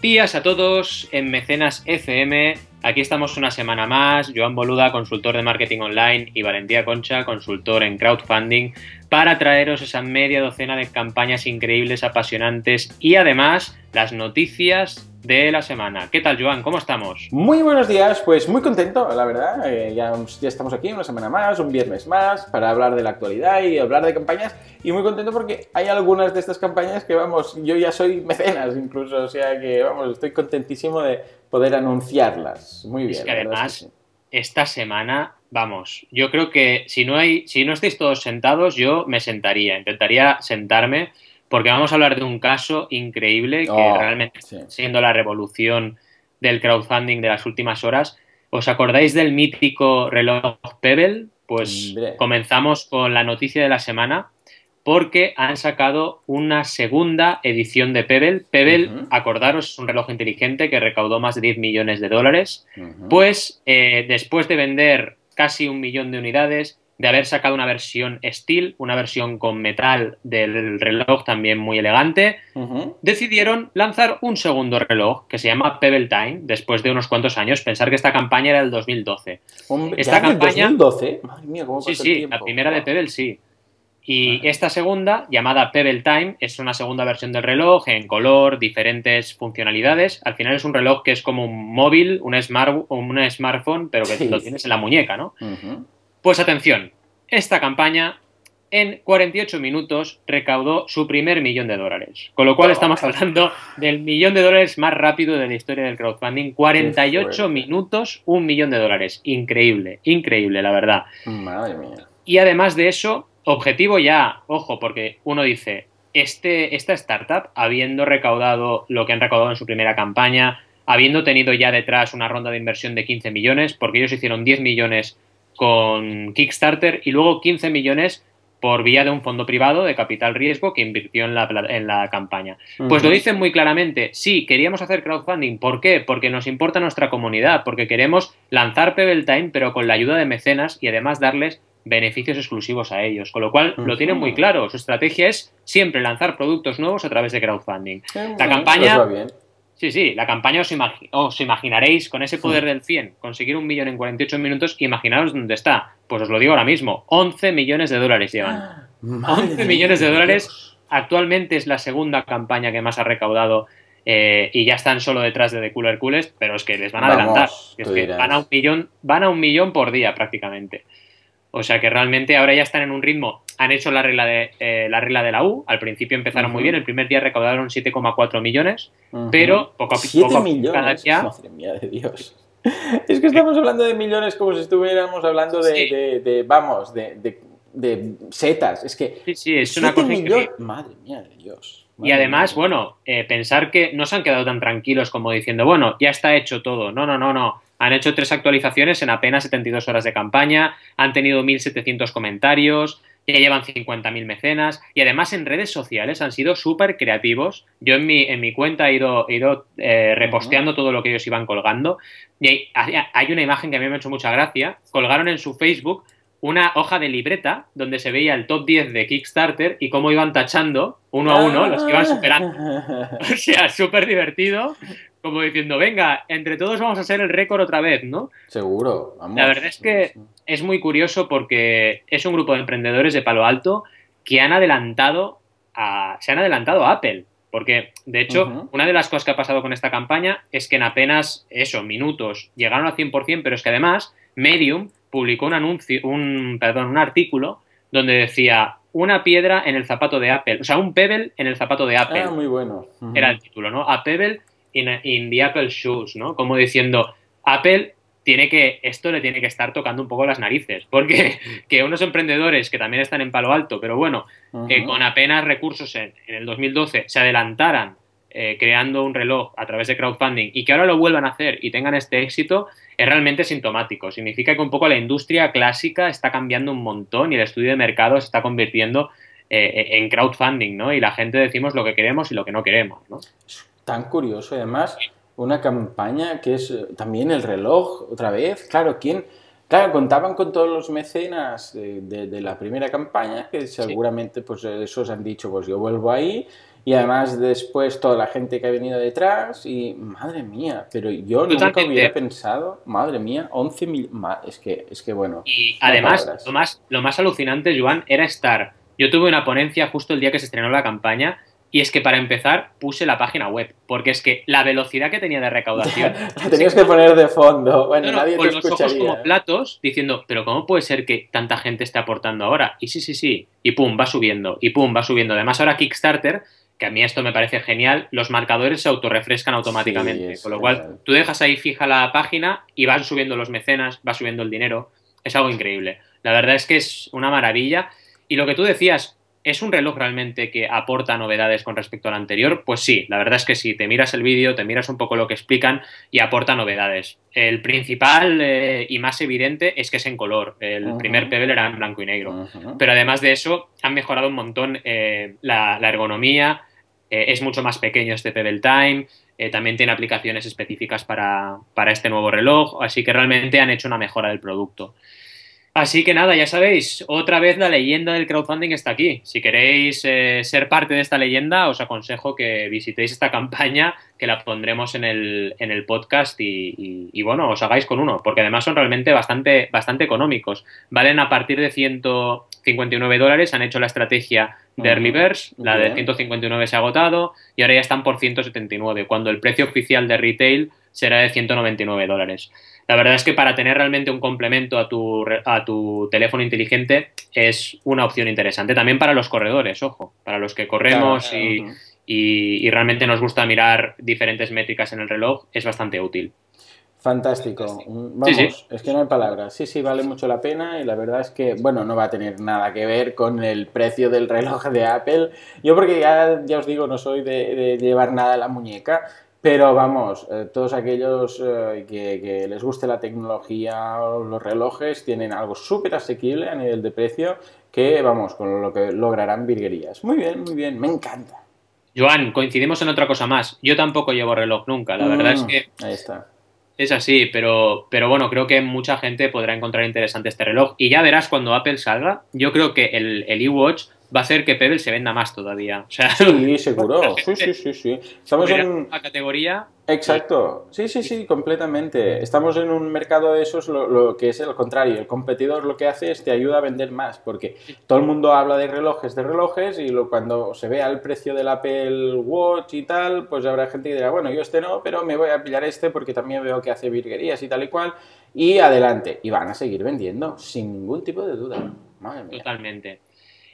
días a todos en Mecenas FM. Aquí estamos una semana más. Joan Boluda, consultor de marketing online, y Valentía Concha, consultor en crowdfunding, para traeros esa media docena de campañas increíbles, apasionantes y además las noticias de la semana. ¿Qué tal, Joan? ¿Cómo estamos? Muy buenos días, pues muy contento, la verdad. Eh, ya, ya, estamos aquí una semana más, un viernes más, para hablar de la actualidad y hablar de campañas. Y muy contento porque hay algunas de estas campañas que, vamos, yo ya soy mecenas incluso, o sea que, vamos, estoy contentísimo de poder anunciarlas. Muy bien. Es que además, esta semana, vamos, yo creo que si no, hay, si no estáis todos sentados, yo me sentaría, intentaría sentarme porque vamos a hablar de un caso increíble que oh, realmente está siendo la revolución del crowdfunding de las últimas horas. ¿Os acordáis del mítico reloj Pebble? Pues comenzamos con la noticia de la semana porque han sacado una segunda edición de Pebble. Pebble, acordaros, es un reloj inteligente que recaudó más de 10 millones de dólares. Pues eh, después de vender casi un millón de unidades, de haber sacado una versión Steel, una versión con metal del reloj también muy elegante, decidieron lanzar un segundo reloj que se llama Pebble Time, después de unos cuantos años. Pensar que esta campaña era del 2012. esta campaña. 2012? Madre mía, ¿cómo sí, sí, la primera de Pebble sí. Y esta segunda, llamada Pebble Time, es una segunda versión del reloj en color, diferentes funcionalidades. Al final es un reloj que es como un móvil, un, smart, un smartphone, pero que lo tienes en la muñeca, ¿no? Pues atención, esta campaña en 48 minutos recaudó su primer millón de dólares. Con lo cual estamos hablando del millón de dólares más rápido de la historia del crowdfunding. 48 minutos, un millón de dólares. Increíble, increíble, la verdad. Madre mía. Y además de eso, objetivo ya, ojo, porque uno dice, este, esta startup, habiendo recaudado lo que han recaudado en su primera campaña, habiendo tenido ya detrás una ronda de inversión de 15 millones, porque ellos hicieron 10 millones con Kickstarter y luego 15 millones por vía de un fondo privado de capital riesgo que invirtió en la, en la campaña. Pues lo dicen muy claramente, sí, queríamos hacer crowdfunding. ¿Por qué? Porque nos importa nuestra comunidad, porque queremos lanzar Pebble Time, pero con la ayuda de mecenas y además darles beneficios exclusivos a ellos. Con lo cual lo tienen muy claro. Su estrategia es siempre lanzar productos nuevos a través de crowdfunding. La campaña... Sí, sí, la campaña os, imaginaréis con ese poder del 100, conseguir un millón en 48 minutos, imaginaros dónde está. Pues os lo digo ahora mismo, 11 millones de dólares llevan. 11 millones de dólares. Actualmente es la segunda campaña que más ha recaudado eh, y ya están solo detrás de The Cooler Coolest, pero es que les van a adelantar. Es que van a un millón, van a un millón por día prácticamente. O sea que realmente ahora ya están en un ritmo. Han hecho la regla de, eh, la, regla de la U. Al principio empezaron muy bien. El primer día recaudaron 7,4 millones. Pero poco a poco. millones? Cada día... Madre mía de Dios. Es que estamos hablando de millones como si estuviéramos hablando de, vamos, de, setas. Es que. Sí, sí, es una cosa millones... Madre mía de Dios. y además, bueno, eh, pensar que no se han quedado tan tranquilos como diciendo, bueno, ya está hecho todo. No, no, no, no. Han hecho tres actualizaciones en apenas 72 horas de campaña, han tenido 1.700 comentarios, ya llevan 50.000 mecenas y además en redes sociales han sido súper creativos. Yo en mi, en mi cuenta he ido, ido eh, reposteando todo lo que ellos iban colgando y hay, una imagen que a mí me ha hecho mucha gracia. Colgaron en su Facebook una hoja de libreta donde se veía el top 10 de Kickstarter y cómo iban tachando uno a uno los que iban superando. O sea, súper divertido como diciendo, venga, entre todos vamos a hacer el récord otra vez, ¿no? Seguro. Vamos. La verdad es que es muy curioso porque es un grupo de emprendedores de Palo Alto que han adelantado a, se han adelantado a Apple. Porque, de hecho, una de las cosas que ha pasado con esta campaña es que en apenas, eso, minutos, llegaron al 100%, pero es que además Medium publicó un anuncio, un, perdón, un artículo donde decía una piedra en el zapato de Apple, o sea, un pebble en el zapato de Apple. Ah, muy bueno. Era el título, ¿no? A pebble in, the Apple Shoes, ¿no? Como diciendo, Apple tiene que, esto le tiene que estar tocando un poco las narices, porque que unos emprendedores que también están en palo alto, pero bueno, que con apenas recursos en, el 2012 se adelantaran eh, creando un reloj a través de crowdfunding y que ahora lo vuelvan a hacer y tengan este éxito, es realmente sintomático. Significa que un poco la industria clásica está cambiando un montón y el estudio de mercado se está convirtiendo eh, en crowdfunding, ¿no? Y la gente decimos lo que queremos y lo que no queremos, ¿no? tan curioso. Además, una campaña que es eh, también el reloj, otra vez. Claro, ¿quién? Claro, contaban con todos los mecenas de, la primera campaña, que seguramente pues esos han dicho, pues yo vuelvo ahí y además después toda la gente que ha venido detrás y madre mía, pero yo nunca hubiera pensado, madre mía, 11 mil, es que, es que bueno. Y además, lo más, lo más alucinante, Joan, era estar, yo tuve una ponencia justo el día que se estrenó la campaña y es que para empezar puse la página web, porque es que la velocidad que tenía de recaudación. la tenías que poner de fondo. Bueno, nadie con te los ojos como platos, diciendo, pero ¿cómo puede ser que tanta gente esté aportando ahora? Y sí, sí, sí. Y pum, va subiendo. Y pum, va subiendo. Además, ahora Kickstarter, que a mí esto me parece genial, los marcadores se autorrefrescan automáticamente. con lo cual, tú dejas ahí fija la página y van subiendo los mecenas, va subiendo el dinero. Es algo increíble. La verdad es que es una maravilla. Y lo que tú decías, ¿Es un reloj realmente que aporta novedades con respecto al anterior? Pues sí, la verdad es que sí. Te miras el vídeo, te miras un poco lo que explican y aporta novedades. El principal eh, y más evidente es que es en color. El primer Pebble era en blanco y negro. Pero además de eso, han mejorado un montón eh, la, ergonomía. Eh, es mucho más pequeño este Pebble Time. también tiene aplicaciones específicas para, para este nuevo reloj. Así que realmente han hecho una mejora del producto. Así que nada, ya sabéis, otra vez la leyenda del crowdfunding está aquí. Si queréis eh, ser parte de esta leyenda, os aconsejo que visitéis esta campaña, que la pondremos en el, en el podcast y, bueno, os hagáis con uno, porque además son realmente bastante, bastante económicos. Valen a partir de 159 dólares, han hecho la estrategia de Early Birds, la de 159 se ha agotado y ahora ya están por 179, cuando el precio oficial de retail será de 199 dólares. La verdad es que para tener realmente un complemento a tu, a tu teléfono inteligente es una opción interesante. También para los corredores, ojo, para los que corremos y, realmente nos gusta mirar diferentes métricas en el reloj, es bastante útil. Fantástico. Vamos, es que no hay palabras. Sí, sí, vale mucho la pena y la verdad es que, bueno, no va a tener nada que ver con el precio del reloj de Apple. Yo porque ya, ya os digo, no soy de, de llevar nada a la muñeca, pero vamos, eh, todos aquellos eh, que, les guste la tecnología o los relojes tienen algo súper asequible a nivel de precio que, vamos, con lo que lograrán virguerías. Muy bien, muy bien, me encanta. Joan, coincidimos en otra cosa más. Yo tampoco llevo reloj nunca, la verdad es mm, que... Ahí está. Es así, pero, pero bueno, creo que mucha gente podrá encontrar interesante este reloj. Y ya verás cuando Apple salga, yo creo que el, el iWatch va a hacer que Pebble se venda más todavía. O sea, sí, seguro. Sí, sí, sí, sí. Estamos en una categoría. Exacto. Sí, sí, sí, completamente. Estamos en un mercado de esos, lo, que es el contrario. El competidor lo que hace es te ayuda a vender más, porque todo el mundo habla de relojes, de relojes, y lo, cuando se vea el precio del Apple Watch y tal, pues habrá gente que dirá, bueno, yo este no, pero me voy a pillar este porque también veo que hace virguerías y tal y cual. Y adelante. Y van a seguir vendiendo, sin ningún tipo de duda. Madre mía. Totalmente.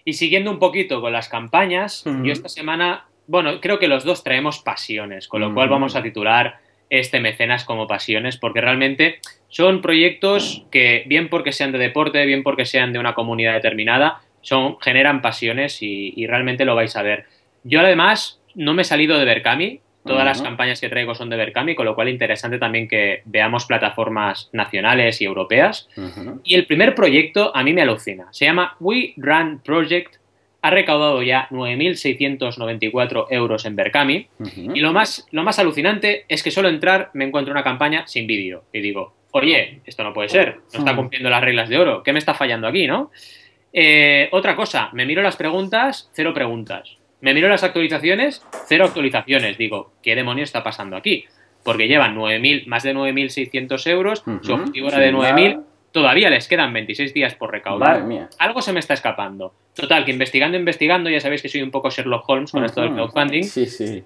Y siguiendo un poquito con las campañas, yo esta semana, bueno, creo que los dos traemos pasiones, con lo cual vamos a titular este mecenas como pasiones, porque realmente son proyectos que, bien porque sean de deporte, bien porque sean de una comunidad determinada, son, generan pasiones y, y realmente lo vais a ver. Yo además no me he salido de Berkami, Todas las campañas que traigo son de Berkami, con lo cual interesante también que veamos plataformas nacionales y europeas. Y el primer proyecto a mí me alucina. Se llama We Run Project. Ha recaudado ya 9.694 euros en Berkami. Y lo más, lo más alucinante es que solo entrar me encuentro una campaña sin vídeo. Y digo, oye, esto no puede ser. No está cumpliendo las reglas de oro. ¿Qué me está fallando aquí, no? Eh, otra cosa, me miro las preguntas, cero preguntas. Me miro las actualizaciones, cero actualizaciones. Digo, ¿qué demonio está pasando aquí? Porque llevan 9.000, más de 9.600 euros, su objetivo era de 9.000, todavía les quedan 26 días por recaudar. Algo se me está escapando. Total, que investigando, investigando, ya sabéis que soy un poco Sherlock Holmes con esto del crowdfunding,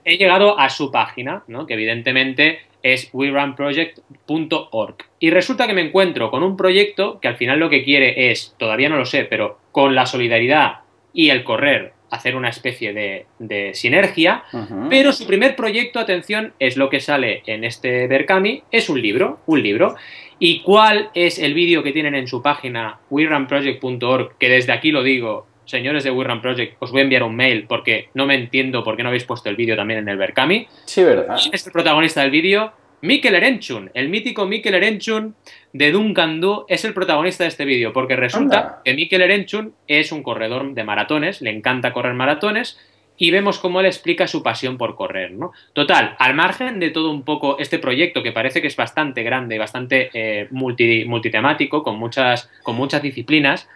he llegado a su página, ¿no? que evidentemente es werunproject.org. Y resulta que me encuentro con un proyecto que al final lo que quiere es, todavía no lo sé, pero con la solidaridad y el correr hacer una especie de, sinergia, pero su primer proyecto, atención, es lo que sale en este Berkami, es un libro, un libro. ¿Y cuál es el vídeo que tienen en su página WeRunProject.org? Que desde aquí lo digo, señores de WeRun Project, os voy a enviar un mail porque no me entiendo por qué no habéis puesto el vídeo también en el Berkami. Sí, verdad. es el protagonista del vídeo? Mikel Erenchun, el mítico Mikel Erenchun de Duncan Du es el protagonista de este vídeo, porque resulta que Mikel Erenchun es un corredor de maratones, le encanta correr maratones, y vemos cómo él explica su pasión por correr, ¿no? Total, al margen de todo un poco este proyecto que parece que es bastante grande, bastante eh, multitemático, con muchas, con muchas disciplinas,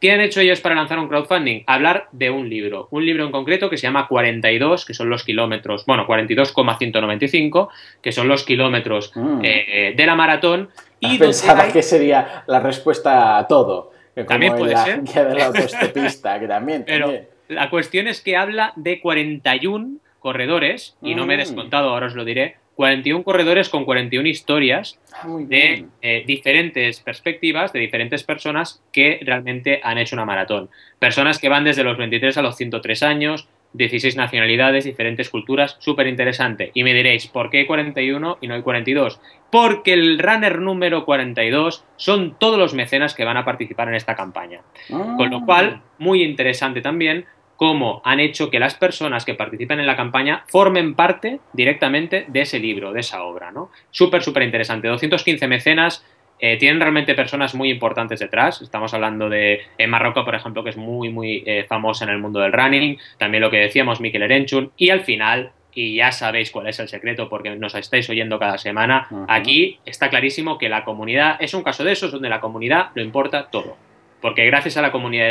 ¿Qué han hecho ellos para lanzar un crowdfunding? Hablar de un libro, un libro en concreto que se llama 42, que son los kilómetros, bueno, 42,195, que son los kilómetros mm. eh, de la maratón. Y Pensaba que sería la respuesta a todo. también puede la ser. de la autostopista, que también. Pero la cuestión es que habla de 41 corredores, y no me he mm. descontado, ahora os lo diré, 41 corredores con 41 historias ah, de eh, diferentes perspectivas, de diferentes personas que realmente han hecho una maratón. Personas que van desde los 23 a los 103 años, 16 nacionalidades, diferentes culturas, súper interesante. Y me diréis, ¿por qué hay 41 y no hay 42? Porque el runner número 42 son todos los mecenas que van a participar en esta campaña. Con lo cual, ah. muy interesante también cómo han hecho que las personas que participen en la campaña formen parte directamente de ese libro, de esa obra, ¿no? Súper, súper interesante. 215 mecenas, eh, tienen realmente personas muy importantes detrás. Estamos hablando de en Marruecos, por ejemplo, que es muy, muy eh, famosa en el mundo del running. También lo que decíamos, Mikel Erenchun. Y al final, y ya sabéis cuál es el secreto porque nos estáis oyendo cada semana, aquí está clarísimo que la comunidad es un caso de esos donde la comunidad lo importa todo porque gracias a la comunidad de,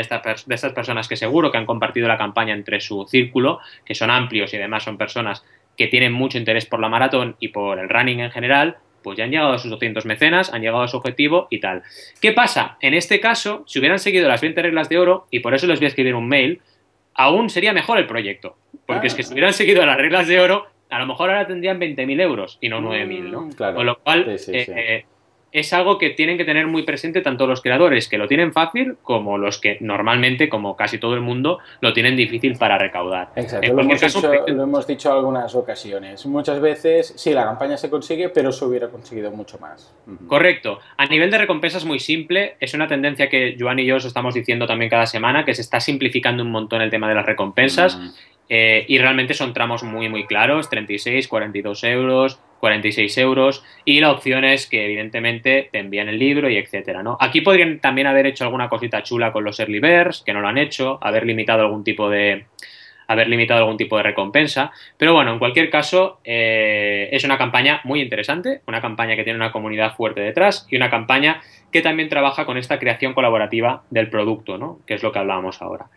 estas personas que seguro que han compartido la campaña entre su círculo, que son amplios y además son personas que tienen mucho interés por la maratón y por el running en general, pues ya han llegado a sus 200 mecenas, han llegado a su objetivo y tal. ¿Qué pasa? En este caso, si hubieran seguido las 20 reglas de oro, y por eso les voy a escribir un mail, aún sería mejor el proyecto. Porque es que si hubieran seguido las reglas de oro, a lo mejor ahora tendrían 20.000 euros y no 9.000, ¿no? Mm, claro. Con lo cual, eh, es algo que tienen que tener muy presente tanto los creadores que lo tienen fácil como los que normalmente, como casi todo el mundo, lo tienen difícil para recaudar. Exacto, lo hemos, dicho, lo hemos dicho algunas ocasiones. Muchas veces, sí, la campaña se consigue, pero se hubiera conseguido mucho más. Correcto. A nivel de recompensas muy simple, es una tendencia que Joan y yo os estamos diciendo también cada semana, que se está simplificando un montón el tema de las recompensas. Eh, y realmente son tramos muy, muy claros, 36, 42 euros, 46 euros y la opción es que evidentemente te envían el libro y etcétera, ¿no? Aquí podrían también haber hecho alguna cosita chula con los early birds, que no lo han hecho, haber limitado algún tipo de haber limitado algún tipo de recompensa, pero bueno, en cualquier caso eh, es una campaña muy interesante, una campaña que tiene una comunidad fuerte detrás y una campaña que también trabaja con esta creación colaborativa del producto, ¿no? Que es lo que hablábamos ahora.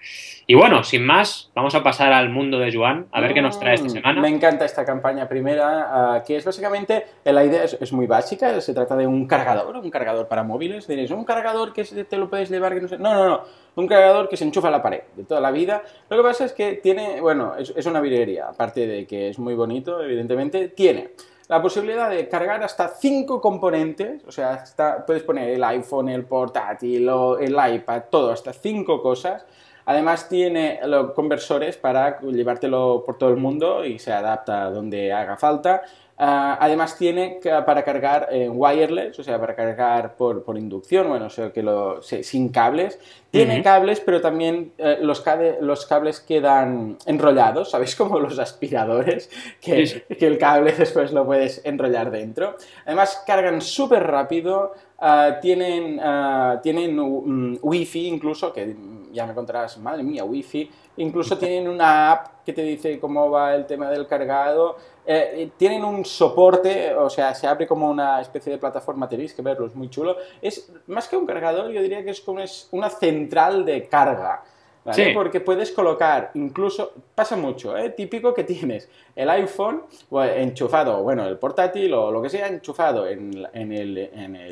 Y bueno, sin más, vamos a pasar al mundo de Joan, a ver qué nos trae esta mm, semana. Me encanta esta campaña primera, ah, que es básicamente, la idea es, muy básica, se trata de un cargador, un cargador para móviles. Diréis, un cargador que te lo puedes llevar, que no sé. No, no, no, un cargador que se enchufa a la pared de toda la vida. Lo que pasa es que tiene, bueno, es, es una virguería, aparte de que es muy bonito, evidentemente, tiene la posibilidad de cargar hasta cinco componentes, o sea, puedes poner el iPhone, el portátil, el iPad, todo, hasta cinco cosas. Además tiene los conversores para llevártelo por todo el mundo y se adapta donde haga falta. Ah, además tiene para cargar en wireless, o sea, para cargar por, inducción, bueno, o sea, que lo, sin cables. Tiene cables, pero también eh, los, los cables quedan enrollados, ¿sabéis? Como los aspiradores, que, que el cable después lo puedes enrollar dentro. Además cargan súper rápido, ah, tienen, uh, tienen mm, wifi incluso, que ya me contarás, madre mía, wifi. Incluso tienen una app que te dice cómo va el tema del cargado. Eh, tienen un soporte, o sea, se abre como una especie de plataforma, tenéis que verlo, es muy chulo. Es más que un cargador, yo diría que es como una central de carga. ¿vale? Porque puedes colocar, incluso, pasa mucho, ¿eh? típico que tienes el iPhone enchufado, bueno, el portátil o lo que sea, enchufado en, el,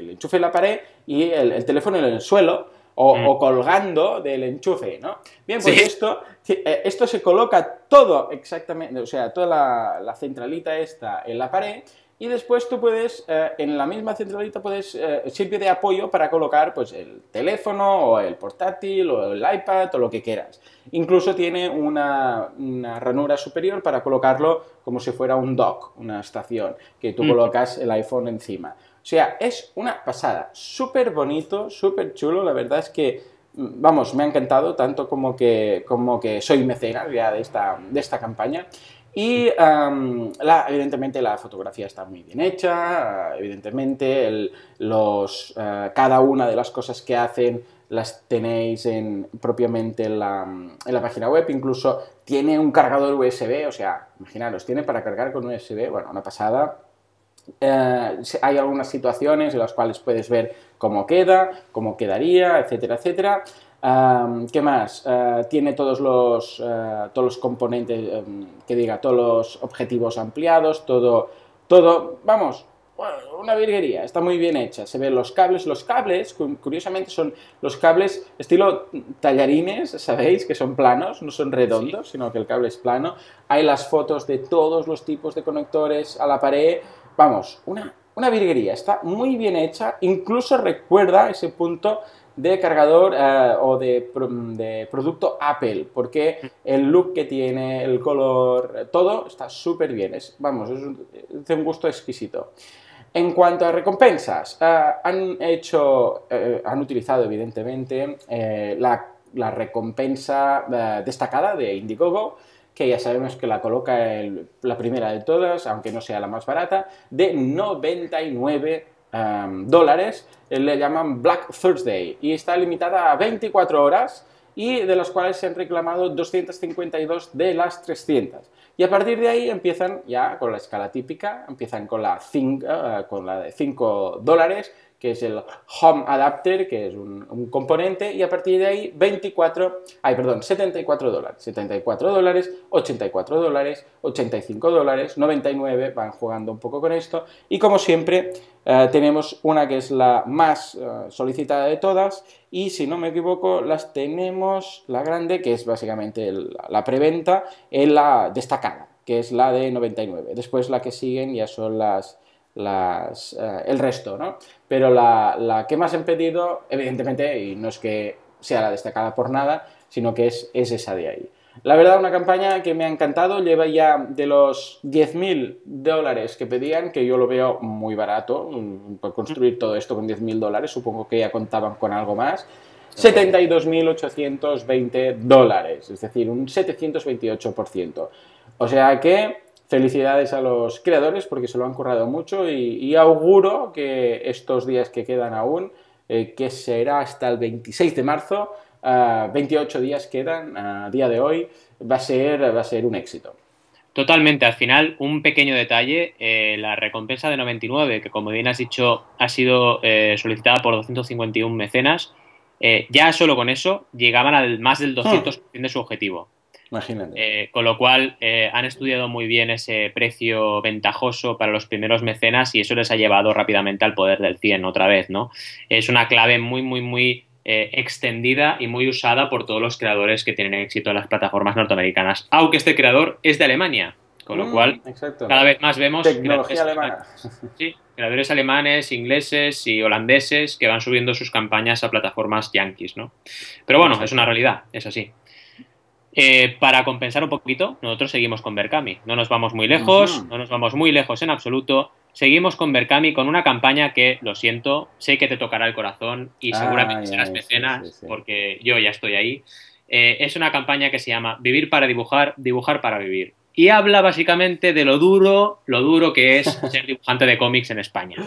enchufe en la pared y el, el teléfono en el suelo Mm. o, colgando del enchufe, ¿no? Bien, pues esto, eh, esto se coloca todo exactamente, o sea, toda la, centralita esta en la pared y después tú puedes, eh, en la misma centralita puedes, eh, sirve de apoyo para colocar pues el teléfono o el portátil o el iPad o lo que quieras. Incluso tiene una, ranura superior para colocarlo como si fuera un dock, una estación, que tú mm. colocas el iPhone encima. O sea, es una pasada, súper bonito, súper chulo, la verdad es que, mm, vamos, me ha encantado, tanto como que, como que soy mecenas ya de esta, de esta campaña. Y evidentemente la fotografía está muy bien hecha, evidentemente los, eh, cada una de las cosas que hacen las tenéis en, propiamente en la, en la, página web, incluso tiene un cargador USB, o sea, imaginaros, tiene para cargar con USB, bueno, una pasada, eh, hay algunas situaciones en las cuales puedes ver cómo queda, cómo quedaría, etcétera, etcétera. ¿Qué más? Eh, tiene todos los, eh, todos los componentes, em, que diga, todos los objetivos ampliados, todo, todo, vamos, una virguería, está muy bien hecha. Se ven los cables, los cables, curiosamente, son los cables estilo tallarines, ¿sabéis? Que son planos, no son redondos, sino que el cable es plano. Hay las fotos de todos los tipos de conectores a la pared. Vamos, una, una virguería, está muy bien hecha, incluso recuerda ese punto de cargador eh, o de, producto Apple, porque el look que tiene, el color, todo está súper bien. Es, vamos, es un, de un gusto exquisito. En cuanto a recompensas, eh, han hecho, eh, han utilizado evidentemente la, la, recompensa destacada de Indiegogo, que ya sabemos que la coloca la primera de todas, aunque no sea la más barata, de 99 Em, dólares, le llaman Black Thursday y está limitada a 24 horas y de las cuales se han reclamado 252 de las 300. Y a partir de ahí empiezan ya con la escala típica, empiezan con la, 5, eh, con la de 5 dólares que es el Home Adapter, que es un, componente, y a partir de ahí 24, ay, perdón, 74 dólares, 74 dólares, 84 dólares, 85 dólares, 99, van jugando un poco con esto, y como siempre eh, tenemos una que es la más eh, solicitada de todas, y si no me equivoco, las tenemos, la grande, que es básicamente la preventa, en la destacada, que es la de 99. Después la que siguen ya son las las, eh, el resto, ¿no? Pero la, la, que más han pedido, evidentemente, y no es que sea la destacada por nada, sino que es, es esa de ahí. La verdad, una campaña que me ha encantado, lleva ya de los 10.000 dólares que pedían, que yo lo veo muy barato, mm, por construir todo esto con 10.000 dólares, supongo que ya contaban con algo más, 72.820 dólares, es decir, un 728%. O sea que felicidades a los creadores porque se lo han currado mucho y, auguro que estos días que quedan aún, eh, que será hasta el 26 de marzo, 28 días quedan a día de hoy, va a ser, va a ser un éxito. Totalmente, al final un pequeño detalle, eh, la recompensa de 99, que como bien has dicho ha sido eh, solicitada por 251 mecenas, ya solo con eso llegaban al más del 200% de su objetivo. Imagínate. Eh, con lo cual eh, han estudiado muy bien ese precio ventajoso para los primeros mecenas y eso les ha llevado rápidamente al poder del 100 otra vez, ¿no? Es una clave muy, muy, muy eh, extendida y muy usada por todos los creadores que tienen éxito en las plataformas norteamericanas, aunque este creador es de Alemania. Con lo mm, cual, cada vez más vemos Tecnología alemana. Sí, creadores alemanes, ingleses y holandeses que van subiendo sus campañas a plataformas yankees, ¿no? Pero bueno, es una realidad, es así. Eh, para compensar un poquito, nosotros seguimos con Berkami. No nos vamos muy lejos, no nos vamos muy lejos en absoluto. Seguimos con Berkami con una campaña que, lo siento, sé que te tocará el corazón y seguramente serás mecenas porque yo ya estoy ahí. Eh, es una campaña que se llama Vivir para dibujar, dibujar para vivir y habla básicamente de lo duro, lo duro que es ser dibujante de cómics en España.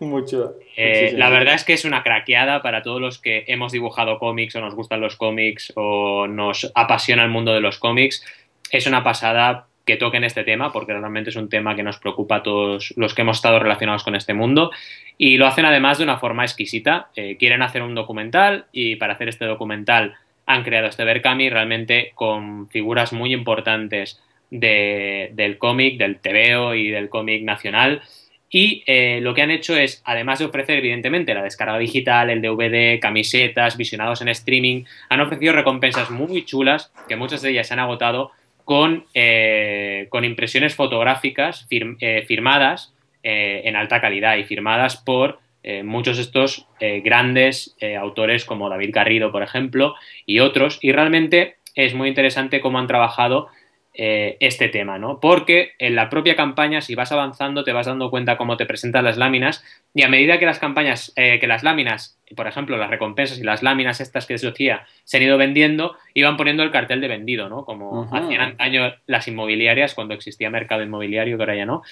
Mucho. Eh, la verdad es que es una craqueada para todos los que hemos dibujado cómics o nos gustan los cómics o nos apasiona el mundo de los cómics. Es una pasada que toquen este tema porque realmente es un tema que nos preocupa a todos los que hemos estado relacionados con este mundo y lo hacen además de una forma exquisita. Eh, quieren hacer un documental y para hacer este documental han creado este Berkami realmente con figuras muy importantes del cómic, del TVO y del cómic nacional. Y eh, lo que han hecho es, además de ofrecer, evidentemente, la descarga digital, el DVD, camisetas, visionados en streaming, han ofrecido recompensas muy chulas, que muchas de ellas se han agotado, con, eh, con impresiones fotográficas eh, firmadas en alta calidad y firmadas por muchos de estos grandes autores como David Garrido, por ejemplo, y otros. Y realmente es muy interesante cómo han trabajado eh, este tema, ¿no? Porque en la propia campaña, si vas avanzando, te vas dando cuenta cómo te presentan las láminas y a medida que las campañas, eh, que las láminas, por ejemplo, las recompensas y las láminas estas que se decía, se han ido vendiendo, iban poniendo el cartel de vendido, ¿no? Como hacían antaño las inmobiliarias cuando existía mercado inmobiliario, que ahora ya no,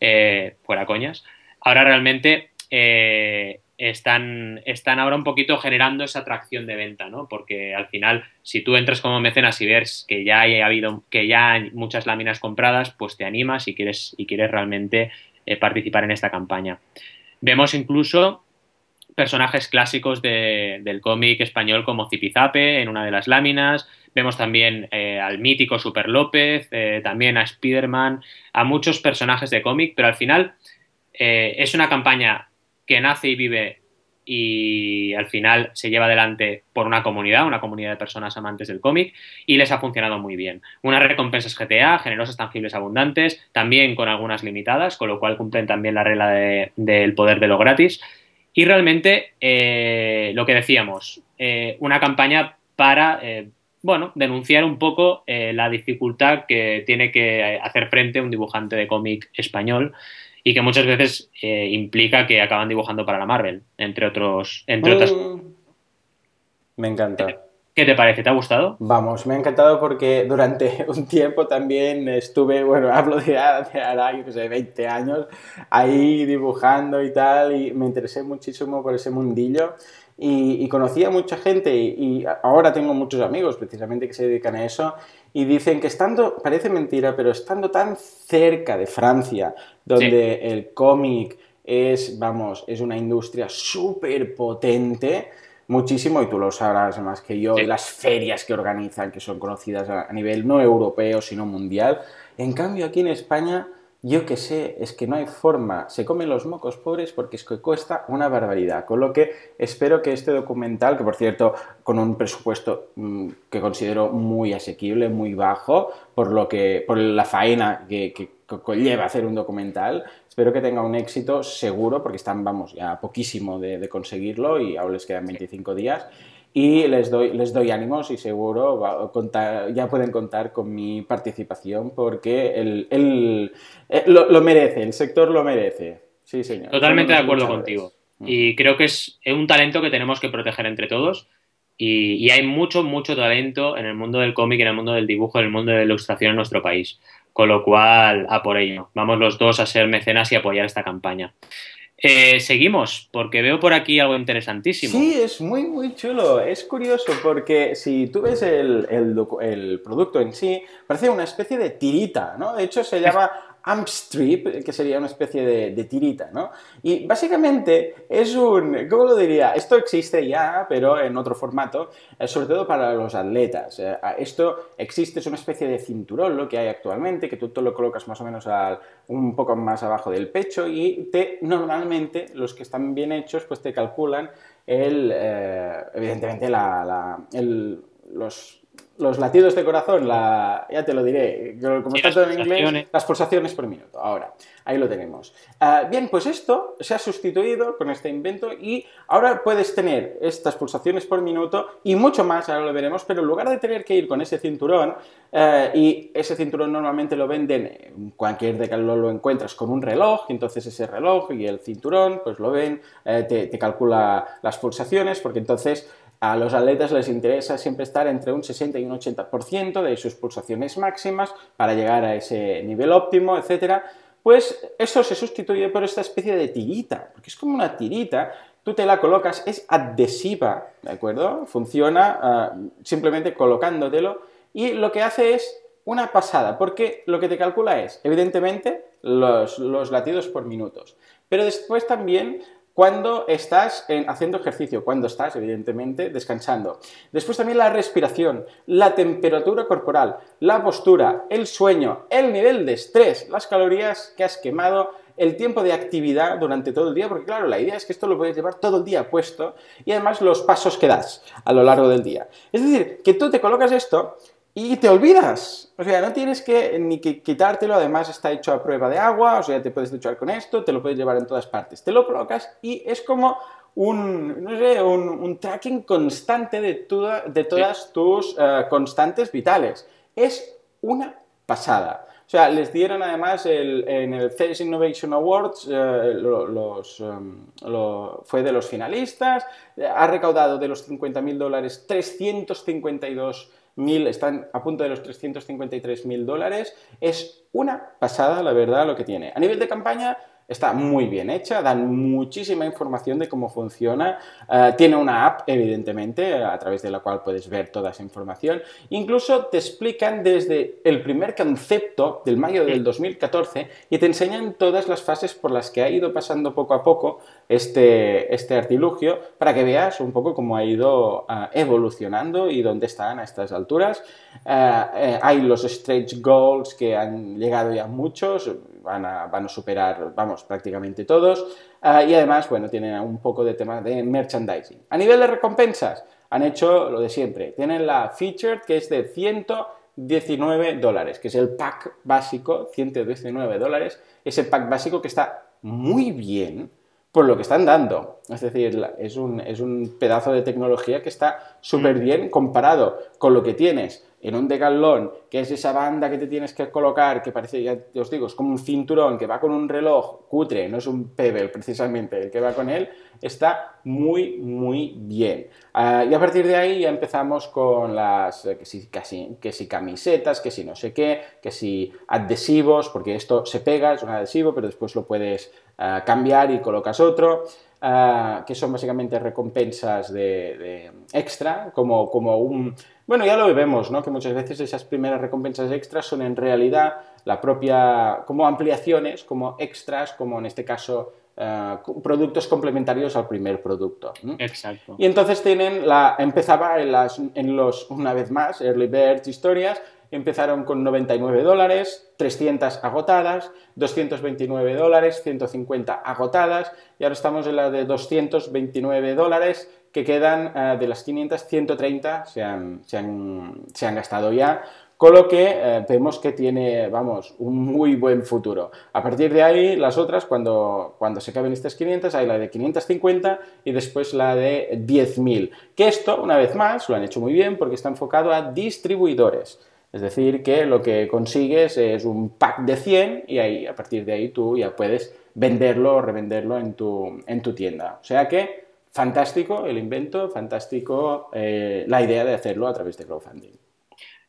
eh, fuera coñas. Ahora realmente están, están ahora un poquito generando esa atracción de venta, ¿no? Porque al final, si tú entras como mecenas y ves que ya hay habido, que ya hay muchas láminas compradas, pues te animas y quieres, y quieres realmente eh, participar en esta campaña. Vemos incluso personajes clásicos del cómic español como Zipizape en una de las láminas. Vemos también eh, al mítico Super López, eh, también a Spider-Man, a muchos personajes de cómic, pero al final es una campaña que nace y vive y al final se lleva adelante por una comunidad, una comunidad de personas amantes del cómic y les ha funcionado muy bien. Unas recompensas GTA, generosas, tangibles, abundantes, también con algunas limitadas, con lo cual cumplen también la regla del poder de lo gratis. Y realmente, eh, lo que decíamos, eh, una campaña para, eh, bueno, denunciar un poco la dificultad que tiene que hacer frente un dibujante de cómic español y que muchas veces eh, implica que acaban dibujando para la Marvel, entre otros, entre otras. Mm. Me encanta. ¿Qué te parece? ¿Te ha gustado? Vamos, me ha encantado porque durante un tiempo también estuve, bueno, hablo de, ahora, yo que sé, 20 años, ahí dibujando y tal, y me interesé muchísimo por ese mundillo y, conocía a mucha gente y, ahora tengo muchos amigos precisamente que se dedican a eso y dicen que estando, parece mentira, pero estando tan cerca de Francia, donde el cómic es, vamos, es una industria súper potente, muchísimo, y tú lo sabrás más que yo, las ferias que organizan, que son conocidas a nivel no europeo, sino mundial. En cambio, aquí en España yo que sé, es que no hay forma, se comen los mocos pobres porque es que cuesta una barbaridad. Con lo que espero que este documental, que por cierto, con un presupuesto mm, que considero muy asequible, muy bajo, por lo que, por la faena que, que, conlleva hacer un documental, espero que tenga un éxito seguro, porque están, vamos, ya poquísimo de, de conseguirlo y ahora les quedan 25 días y les doy, les doy ánimos y seguro contar, ya pueden contar con mi participación porque el, eh, lo, merece, el sector lo merece. Sí, señor. Totalmente de acuerdo contigo. Y creo que es un talento que tenemos que proteger entre todos. Y, y, hay mucho, mucho talento en el mundo del cómic, en el mundo del dibujo, en el mundo de la ilustración en nuestro país. Con lo cual, a por ello. Vamos los dos a ser mecenas y apoyar esta campaña. Eh, seguimos, porque veo por aquí algo interesantísimo. Sí, es muy, muy chulo. Es curioso porque si tú ves el, el producto en sí, parece una especie de tirita, ¿no? De hecho, se llama strip, que sería una especie de, tirita, ¿no? Y básicamente es un, ¿cómo lo diría? Esto existe ya, pero en otro formato, eh, sobre todo para los atletas. Eh, esto existe, es una especie de cinturón lo que hay actualmente, que tú te lo colocas más o menos al, un poco más abajo del pecho y te, normalmente, los que están bien hechos, pues te calculan el, eh, evidentemente, la, los los latidos de corazón, la, ya te lo diré, como está todo en inglés, las pulsaciones por minuto. Ahora, ahí lo tenemos. Ah, bien, pues esto se ha sustituido con este invento y ahora puedes tener estas pulsaciones por minuto y mucho más, ahora lo veremos, pero en lugar de tener que ir con ese cinturón, eh, y ese cinturón normalmente lo venden, cualquier decalón lo encuentras con un reloj, y entonces ese reloj y el cinturón, pues lo ven, eh, te, te calcula las pulsaciones, porque entonces a los atletas les interesa siempre estar entre un 60 y un 80% de sus pulsaciones máximas para llegar a ese nivel óptimo, etc. Pues eso se sustituye por esta especie de tirita, porque es como una tirita, tú te la colocas, es adhesiva, ¿de acuerdo? Funciona ah, simplemente colocándotelo y lo que hace es una pasada, porque lo que te calcula es, evidentemente, los latidos por minutos, pero después también cuando estás haciendo ejercicio, cuando estás, evidentemente, descansando. Después también la respiración, la temperatura corporal, la postura, el sueño, el nivel de estrés, las calorías que has quemado, el tiempo de actividad durante todo el día, porque claro, la idea es que esto lo puedes llevar todo el día puesto y además los pasos que das a lo largo del día. Es decir, que tú te colocas esto y te olvidas. O sea, no tienes que ni que quitártelo, además está hecho a prueba de agua, o sea, te puedes duchar con esto, te lo puedes llevar en todas partes. Te lo colocas y es como un, no sé, un, tracking constante de, de todas tus eh, constantes vitales. Es una pasada. O sea, les dieron además en el Face Innovation Awards, eh, los, em, fue de los finalistas, ha recaudado de los 50.000 dólares 352 están a punto de los 353 mil dólares. Es una pasada, la verdad, lo que tiene. A nivel de campaña, está muy bien hecha, dan muchísima información de cómo funciona. Eh, tiene una app, evidentemente, a través de la cual puedes ver toda esa información. Incluso te explican desde el primer concepto del mayo del 2014 y te enseñan todas las fases por las que ha ido pasando poco a poco este, este artilugio para que veas un poco cómo ha ido eh, evolucionando y dónde están a estas alturas. Eh, hay los stretch goals que han llegado ya muchos, van a, van a superar, vamos, prácticamente todos. Ah, y además, bueno, tienen un poco de tema de merchandising. A nivel de recompensas, han hecho lo de siempre. Tienen la featured que es de 119 dólares, que es el pack básico, 119 dólares. Ese pack básico que está muy bien por lo que están dando. Es decir, es un, es un pedazo de tecnología que está súper mm. bien comparado con lo que tienes en un decalón, que es esa banda que te tienes que colocar, que parece, ya os digo, es como un cinturón que va con un reloj cutre, no es un Pebble precisamente el que va con él, está muy, muy bien. Ah, y a partir de ahí ya empezamos con las, eh, que si, casi, que si camisetas, que si no sé qué, que si adhesivos, porque esto se pega, es un adhesivo, pero después lo puedes cambiar y colocas otro. Que son básicamente recompensas de, extra, como, como un... Bueno, ya lo vemos, ¿no? Que muchas veces esas primeras recompensas extras son en realidad la propia... como ampliaciones, como extras, como en este caso ah, productos complementarios al primer producto. Exacto. Y entonces tienen la... empezaba en, las, en los, una vez más, Early Birds historias, empezaron con 99 dólares, 300 agotadas, 229 dólares, 150 agotadas y ahora estamos en la de 229 dólares que quedan eh, de las 500, 130 se han, se han, se han gastado ya, con lo que eh, vemos que tiene, vamos, un muy buen futuro. A partir de ahí, las otras, cuando, cuando se acaben estas 500, hay la de 550 y después la de 10.000. Que esto, una vez más, lo han hecho muy bien porque está enfocado a distribuidores. Es decir, que lo que consigues es un pack de 100 y ahí, a partir de ahí tú ya puedes venderlo o revenderlo en tu, en tu tienda. O sea que fantástico el invento, fantástico eh, la idea de hacerlo a través de crowdfunding.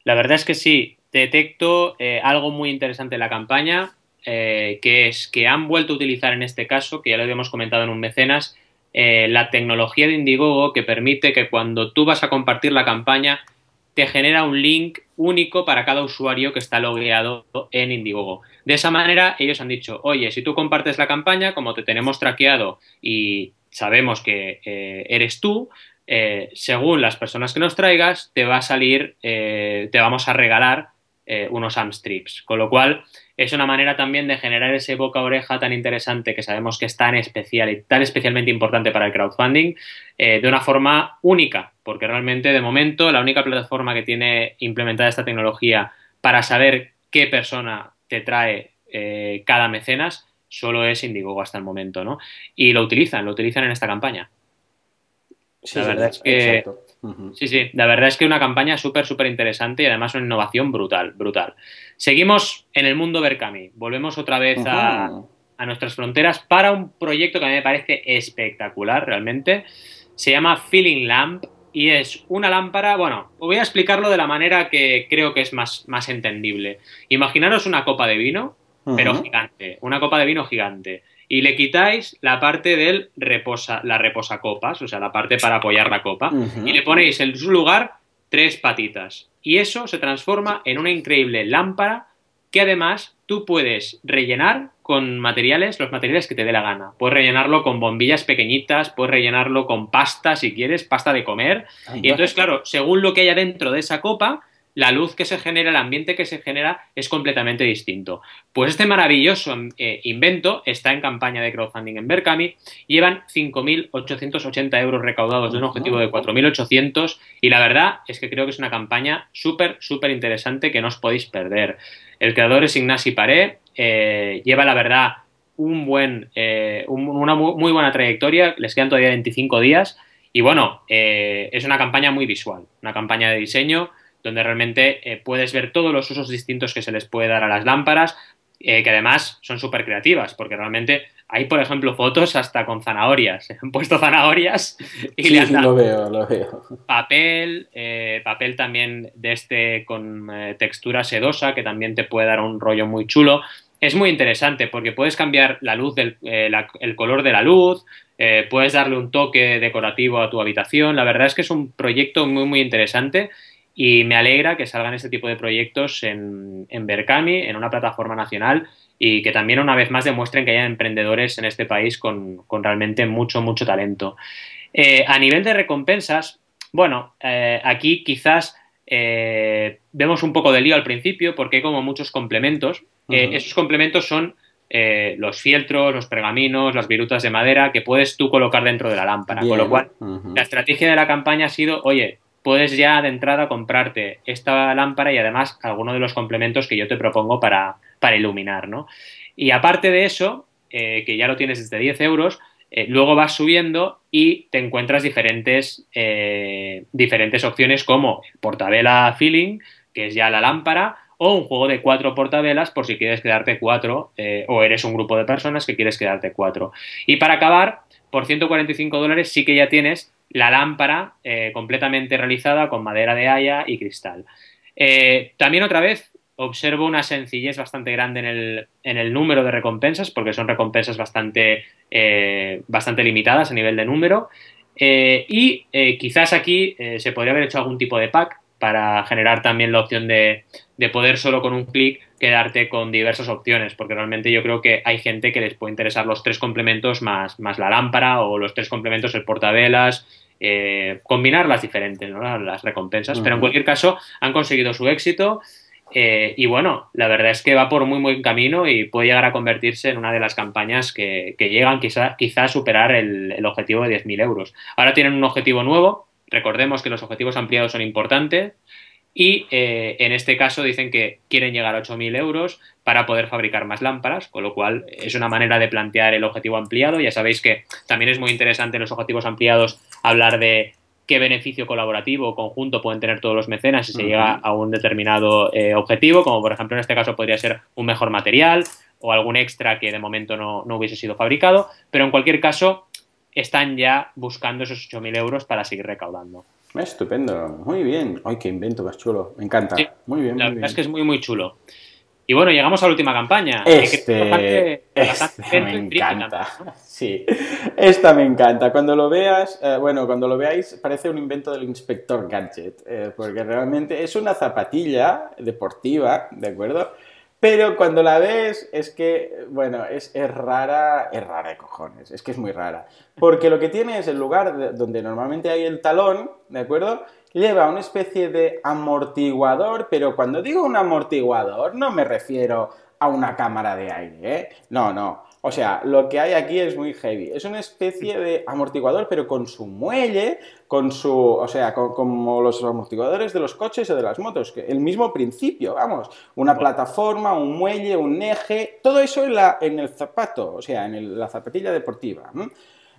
La verdad es que sí, detecto eh, algo muy interesante en la campaña, eh, que es que han vuelto a utilizar en este caso, que ya lo habíamos comentado en un mecenas, la tecnología de Indiegogo que permite que cuando tú vas a compartir la campaña te genera un link único para cada usuario que está logueado en Indiegogo. De esa manera, ellos han dicho, oye, si tú compartes la campaña, como te tenemos traqueado y sabemos que eh, eres tú, eh, según las personas que nos traigas, te va a salir, eh, te vamos a regalar unos AMStrips. Con lo cual, es una manera también de generar ese boca oreja tan interesante que sabemos que es tan especial y tan especialmente importante para el crowdfunding eh, de una forma única, porque realmente de momento la única plataforma que tiene implementada esta tecnología para saber qué persona te trae eh, cada mecenas solo es Indiegogo hasta el momento, ¿no? Y lo utilizan, lo utilizan en esta campaña. la verdad es que Sí, sí, la verdad es que una campaña súper, súper interesante y además una innovación brutal, brutal. Seguimos en el mundo Berkami, volvemos otra vez a, nuestras fronteras para un proyecto que a mí me parece espectacular realmente. Se llama Feeling Lamp y es una lámpara, bueno, voy a explicarlo de la manera que creo que es más, más entendible. Imaginaros una copa de vino, pero gigante, una copa de vino gigante y le quitáis la parte del reposa, la reposacopas, o sea, la parte para apoyar la copa, y le ponéis en su lugar tres patitas. Y eso se transforma en una increíble lámpara que además tú puedes rellenar con materiales, los materiales que te dé la gana. Puedes rellenarlo con bombillas pequeñitas, puedes rellenarlo con pasta si quieres, pasta de comer. Y entonces, claro, según lo que haya dentro de esa copa, la luz que se genera, el ambiente que se genera es completamente distinto. Pues este maravilloso eh, invento está en campaña de crowdfunding en Berkami, llevan 5.880 euros recaudados de un objetivo de 4.800 y la verdad es que creo que es una campaña súper, súper interesante que no os podéis perder. El creador es Ignasi Paré, eh, lleva la verdad un buen, eh, una muy buena trayectoria, les quedan todavía 25 días y bueno, es una campaña muy visual, una campaña de diseño donde realmente eh, puedes ver todos los usos distintos que se les puede dar a las lámparas, eh, que además son súper creativas, porque realmente hay, por ejemplo, fotos hasta con zanahorias. Han puesto zanahorias y le han dado lo veo, lo veo. papel, eh, papel también de este con textura sedosa, que también te puede dar un rollo muy chulo. es muy interesante porque puedes cambiar la luz del, el color de la luz, puedes darle un toque decorativo a tu habitación. La verdad es que es un proyecto muy, muy interesante y me alegra que salgan este tipo de proyectos en, en Berkami, en una plataforma nacional y que también una vez más demuestren que hay emprendedores en este país con, realmente mucho, mucho talento. Eh, a nivel de recompensas, bueno, aquí quizás vemos un poco de lío al principio porque hay como muchos complementos esos complementos son eh, los fieltros, los pergaminos, las virutas de madera que puedes tú colocar dentro de la lámpara. Con lo cual, la estrategia de la campaña ha sido, oye, puedes ya de entrada comprarte esta lámpara y además alguno de los complementos que yo te propongo para, para iluminar, ¿no? Y aparte de eso, eh, que ya lo tienes desde 10 euros, eh, luego vas subiendo y te encuentras diferentes, diferentes opciones como el portavela feeling, que es ya la lámpara, o un juego de cuatro portavelas por si quieres quedarte cuatro eh, o eres un grupo de personas que quieres quedarte cuatro. Y para acabar, por 145 dólares sí que ya tienes la lámpara eh, completamente realizada con madera de haya y cristal. Eh, también otra vez observo una sencillez bastante grande en el, en el número de recompensas porque son recompensas bastante, bastante limitadas a nivel de número. y quizás aquí se podría haber hecho algún tipo de pack para generar también la opción de, poder solo con un clic quedarte con diversas opciones, porque realmente yo creo que hay gente que les puede interesar los tres complementos más, más la lámpara o los tres complementos el portavelas, eh, combinar las diferentes, ¿no? las recompensas, pero en cualquier caso han conseguido su éxito eh, y bueno, la verdad es que va por muy buen camino y puede llegar a convertirse en una de las campañas que, llegan quizá, quizá, a superar el, el objetivo de 10.000 euros. Ahora tienen un objetivo nuevo, Recordemos que los objetivos ampliados son importantes y eh, en este caso dicen que quieren llegar a 8.000 euros para poder fabricar más lámparas, con lo cual es una manera de plantear el objetivo ampliado. Ya sabéis que también es muy interesante en los objetivos ampliados hablar de qué beneficio colaborativo o conjunto pueden tener todos los mecenas si se llega a un determinado eh, objetivo, como por ejemplo en este caso podría ser un mejor material o algún extra que de momento no, no hubiese sido fabricado, pero en cualquier caso están ya buscando esos 8.000 euros para seguir recaudando. Estupendo, muy bien. Ay, qué invento más chulo, me encanta. muy bien, la verdad es que es muy, muy chulo. Y bueno, llegamos a la última campaña. Este, este me encanta. Sí, esta me encanta. Cuando lo veas, eh, bueno, cuando lo veáis, parece un invento del inspector Gadget, eh, porque realmente es una zapatilla deportiva, ¿de acuerdo? Pero cuando la ves es que, bueno, es, rara, es rara de cojones, es que es muy rara. Porque lo que tiene es el lugar donde normalmente hay el talón, ¿de acuerdo? Lleva una especie de amortiguador, pero cuando digo un amortiguador no me refiero a una cámara de aire, ¿eh? No, no. O sea, lo que hay aquí es muy heavy. Es una especie de amortiguador, pero con su muelle, con su. O sea, como los amortiguadores de los coches o de las motos. Que el mismo principio, vamos. Una plataforma, un muelle, un eje, todo eso en, la, en el zapato, o sea, en la zapatilla deportiva.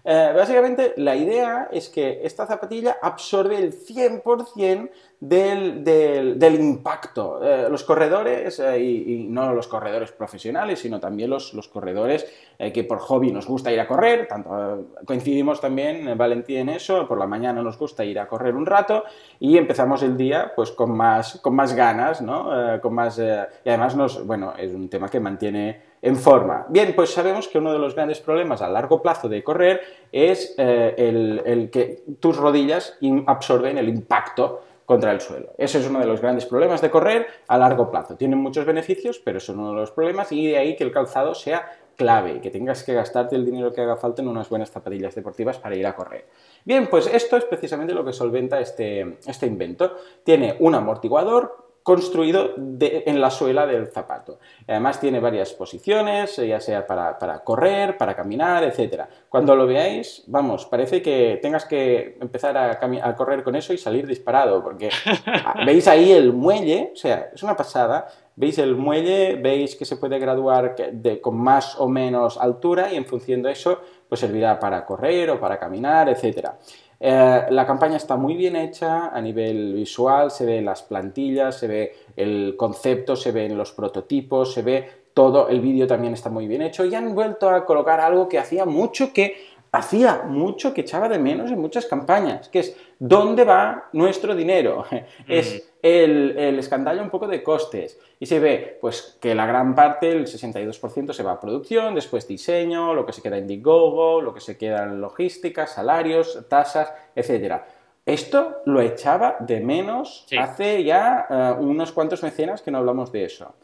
Eh, básicamente, la idea es que esta zapatilla absorbe el 100% del, del, impacto. Eh, los corredores, eh, y, no los corredores profesionales, sino también los, los corredores que por hobby nos gusta ir a correr, tanto coincidimos también, Valentín, en eso, por la mañana nos gusta ir a correr un rato y empezamos el día pues con más, con más ganas, ¿no? con más, y además nos, bueno, es un tema que mantiene en forma. Bien, pues sabemos que uno de los grandes problemas a largo plazo de correr es eh, el, que tus rodillas absorben el impacto contra el suelo. Ese es uno de los grandes problemas de correr a largo plazo. Tienen muchos beneficios, pero es uno de los problemas y de ahí que el calzado sea clave, que tengas que gastarte el dinero que haga falta en unas buenas zapatillas deportivas para ir a correr. Bien, pues esto es precisamente lo que solventa este, este invento. Tiene un amortiguador, construido en la suela del zapato. Además tiene varias posiciones, ya sea para, correr, para caminar, etc. Cuando lo veáis, vamos, parece que tengas que empezar a, correr con eso y salir disparado, porque veis ahí el muelle, o sea, es una pasada, veis el muelle, veis que se puede graduar con más o menos altura y en función de eso, pues servirá para correr o para caminar, etcétera. Eh, la campaña está muy bien hecha a nivel visual, se ve las plantillas, se ve el concepto, se ven los prototipos, se ve todo, el vídeo también está muy bien hecho y han vuelto a colocar algo que hacía mucho que hacía mucho que echaba de menos en muchas campañas, que es ¿dónde va nuestro dinero? Es el, el, escandallo un poco de costes. Y se ve pues, que la gran parte, el 62% se va a producción, después diseño, lo que se queda en Indiegogo, lo que se queda en logística, salarios, tasas, etc. Esto lo echaba de menos hace ya eh, unos cuantos mecenas que no hablamos de eso.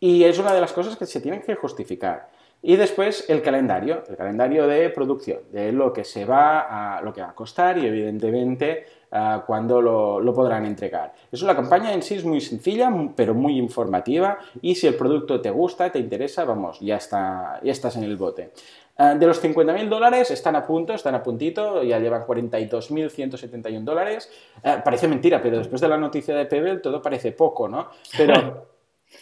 Y es una de las cosas que se tienen que justificar. Y después el calendario, el calendario de producción, de lo que se va a, lo que va a costar y evidentemente uh, cuándo lo, podrán entregar. Es una campaña en sí es muy sencilla, pero muy informativa y si el producto te gusta, te interesa, vamos, ya, está, ya estás en el bote. Uh, de los 50.000 dólares están a punto, están a puntito, ya llevan 42.171 dólares. Uh, parece mentira, pero después de la noticia de Pebble todo parece poco, ¿no? Pero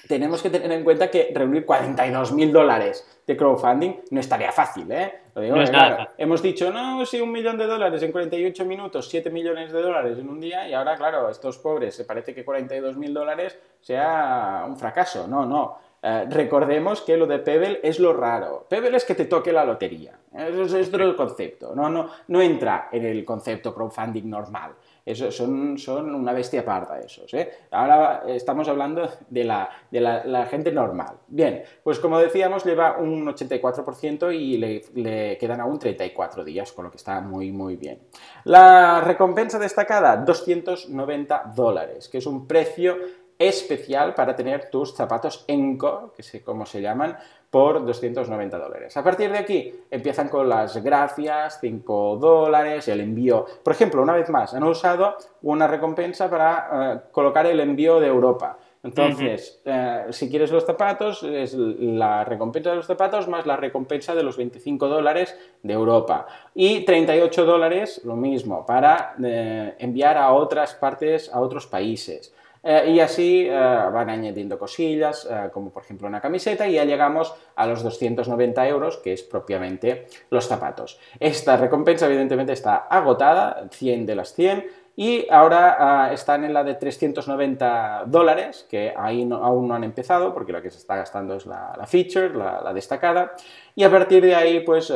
tenemos que tener en cuenta que reunir 42.000 dólares de crowdfunding no estaría fácil, ¿eh? Lo digo, claro, hemos dicho, no, sí, un millón de dólares en 48 minutos, 7 millones de dólares en un día, y ahora, claro, estos pobres, se parece que 42.000 dólares sea un fracaso. No, no. Eh, recordemos que lo de Pebble es lo raro. Pebble es que te toque la lotería. Eso es otro concepto. No, no, no entra en el concepto crowdfunding normal. Eso, son, son una bestia parda esos. ¿eh? Ahora estamos hablando de, la, de la, gente normal. Bien, pues como decíamos, lleva un 84% y le, le, quedan aún 34 días, con lo que está muy, muy bien. La recompensa destacada, 290 dólares, que es un precio especial para tener tus zapatos Enco, que sé cómo se llaman, por 290 dólares. A partir de aquí empiezan con las gracias, 5 dólares, el envío. Por ejemplo, una vez más, han usado una recompensa para eh, colocar el envío de Europa. Entonces, eh, si quieres los zapatos, es la recompensa de los zapatos más la recompensa de los 25 dólares de Europa. Y 38 dólares, lo mismo, para eh, enviar a otras partes, a otros países. Eh, y así eh, van añadiendo cosillas, eh, como por ejemplo una camiseta, y ya llegamos a los 290 euros, que es propiamente los zapatos. Esta recompensa evidentemente está agotada, 100 de las 100, y ahora están en la de 390 dólares, que ahí aún no han empezado, porque lo que se está gastando es la, feature, la, destacada. Y a partir de ahí, pues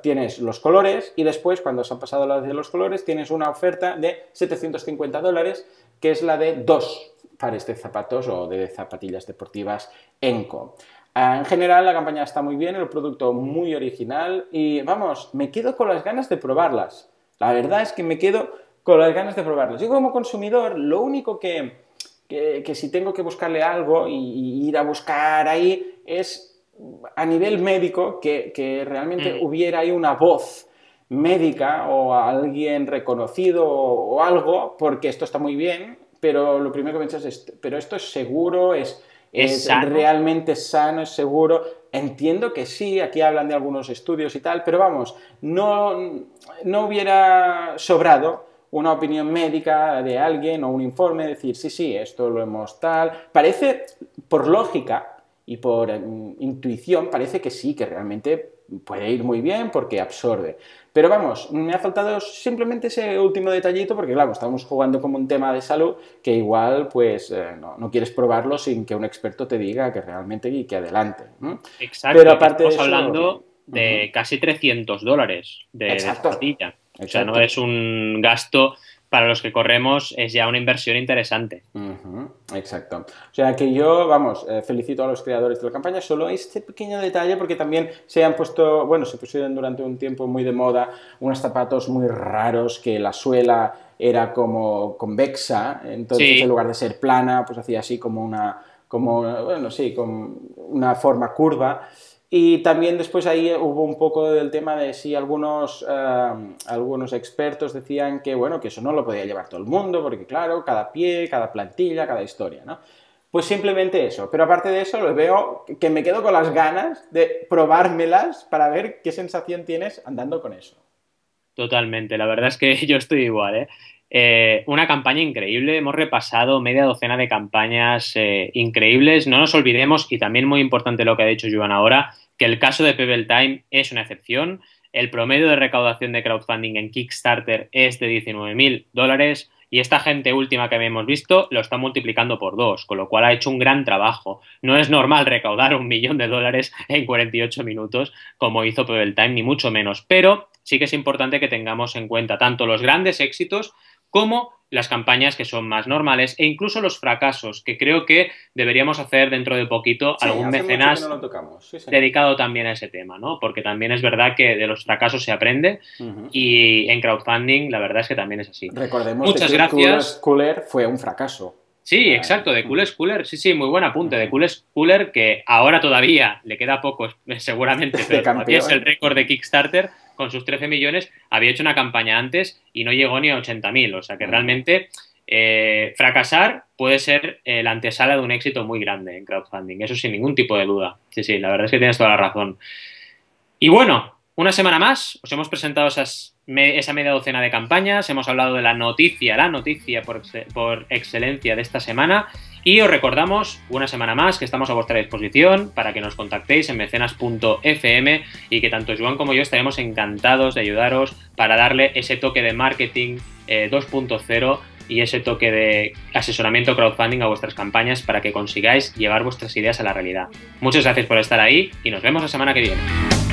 tienes los colores, y después, cuando se han pasado las de los colores, tienes una oferta de 750 dólares que es la de dos pares de zapatos o de zapatillas deportivas Enco. Ah, en general la campaña está muy bien, el producto muy original y vamos, me quedo con las ganas de probarlas. La verdad es que me quedo con las ganas de probarlas. Yo como consumidor lo único que, que, si tengo que buscarle algo y, ir a buscar ahí es a nivel médico que, que realmente mm. hubiera ahí una voz médica o a alguien reconocido o, algo, porque esto está muy bien, pero lo primero que piensas es, pero esto es seguro, es, ¿Es, realmente sano, es seguro. Entiendo que sí, aquí hablan de algunos estudios y tal, pero vamos, no, no hubiera sobrado una opinión médica de alguien o un informe, decir, sí, sí, esto lo hemos tal. Parece, por lógica y por mm, intuición, parece que sí, que realmente puede ir muy bien porque absorbe. Pero vamos, me ha faltado simplemente ese último detallito porque, claro, estamos jugando como un tema de salud que igual, pues, eh, no, quieres probarlo sin que un experto te diga que realmente y que adelante. Exacto. Pero aparte estamos hablando de casi 300 dólares de, Exacto. O sea, no es un gasto para los que corremos es ya una inversión interesante. Exacto. O sea que yo, vamos, eh, felicito a los creadores de la campaña, solo este pequeño detalle porque también se han puesto, bueno, se pusieron durante un tiempo muy de moda unos zapatos muy raros que la suela era como convexa, entonces en lugar de ser plana, pues hacía así como una, como, bueno, sí, con una forma curva. Y también después ahí hubo un poco del tema de si algunos, eh, algunos expertos decían que, bueno, que eso no lo podía llevar todo el mundo, porque claro, cada pie, cada plantilla, cada historia, ¿no? Pues simplemente eso. Pero aparte de eso, lo veo que me quedo con las ganas de probármelas para ver qué sensación tienes andando con eso. Totalmente, la verdad es que yo estoy igual, ¿eh? Eh una campaña increíble, hemos repasado media docena de campañas eh, increíbles, no nos olvidemos, y también muy importante lo que ha dicho Joan ahora, que el caso de Pebble Time es una excepción. El promedio de recaudación de crowdfunding en Kickstarter es de 19.000 dólares y esta gente última que habíamos visto lo está multiplicando por dos, con lo cual ha hecho un gran trabajo. No es normal recaudar un millón de dólares en 48 minutos como hizo Pebble Time, ni mucho menos. Pero sí que es importante que tengamos en cuenta tanto los grandes éxitos como las campañas que son más normales e incluso los fracasos, que creo que deberíamos hacer dentro de poquito Sí, algún mecenas no. Sí, dedicado también a ese tema, ¿no? Porque también es verdad que de los fracasos se aprende y en crowdfunding la verdad es que también es así. Recordemos Muchas que gracias. Cooler fue un fracaso. Sí, Ah, exacto, de. Cool Cooler, sí, sí, muy buen apunte, de Cool Cooler que ahora todavía le queda poco, seguramente, pero es el récord de Kickstarter con sus 13 millones, había hecho una campaña antes y no llegó ni a 80.000, o sea que realmente eh, fracasar puede ser eh, la antesala de un éxito muy grande en crowdfunding, eso sin ningún tipo de duda. Sí, sí, la verdad es que tienes toda la razón. Y bueno, una semana más, os hemos presentado esas, me- esa media docena de campañas, hemos hablado de la noticia, la noticia por, por excelencia de esta semana y os recordamos una semana más que estamos a vuestra disposición para que nos contactéis en mecenas.fm y que tanto Joan como yo estaremos encantados de ayudaros para darle ese toque de marketing eh, 2.0 y ese toque de asesoramiento crowdfunding a vuestras campañas para que consigáis llevar vuestras ideas a la realidad. Muchas gracias por estar ahí y nos vemos la semana que viene.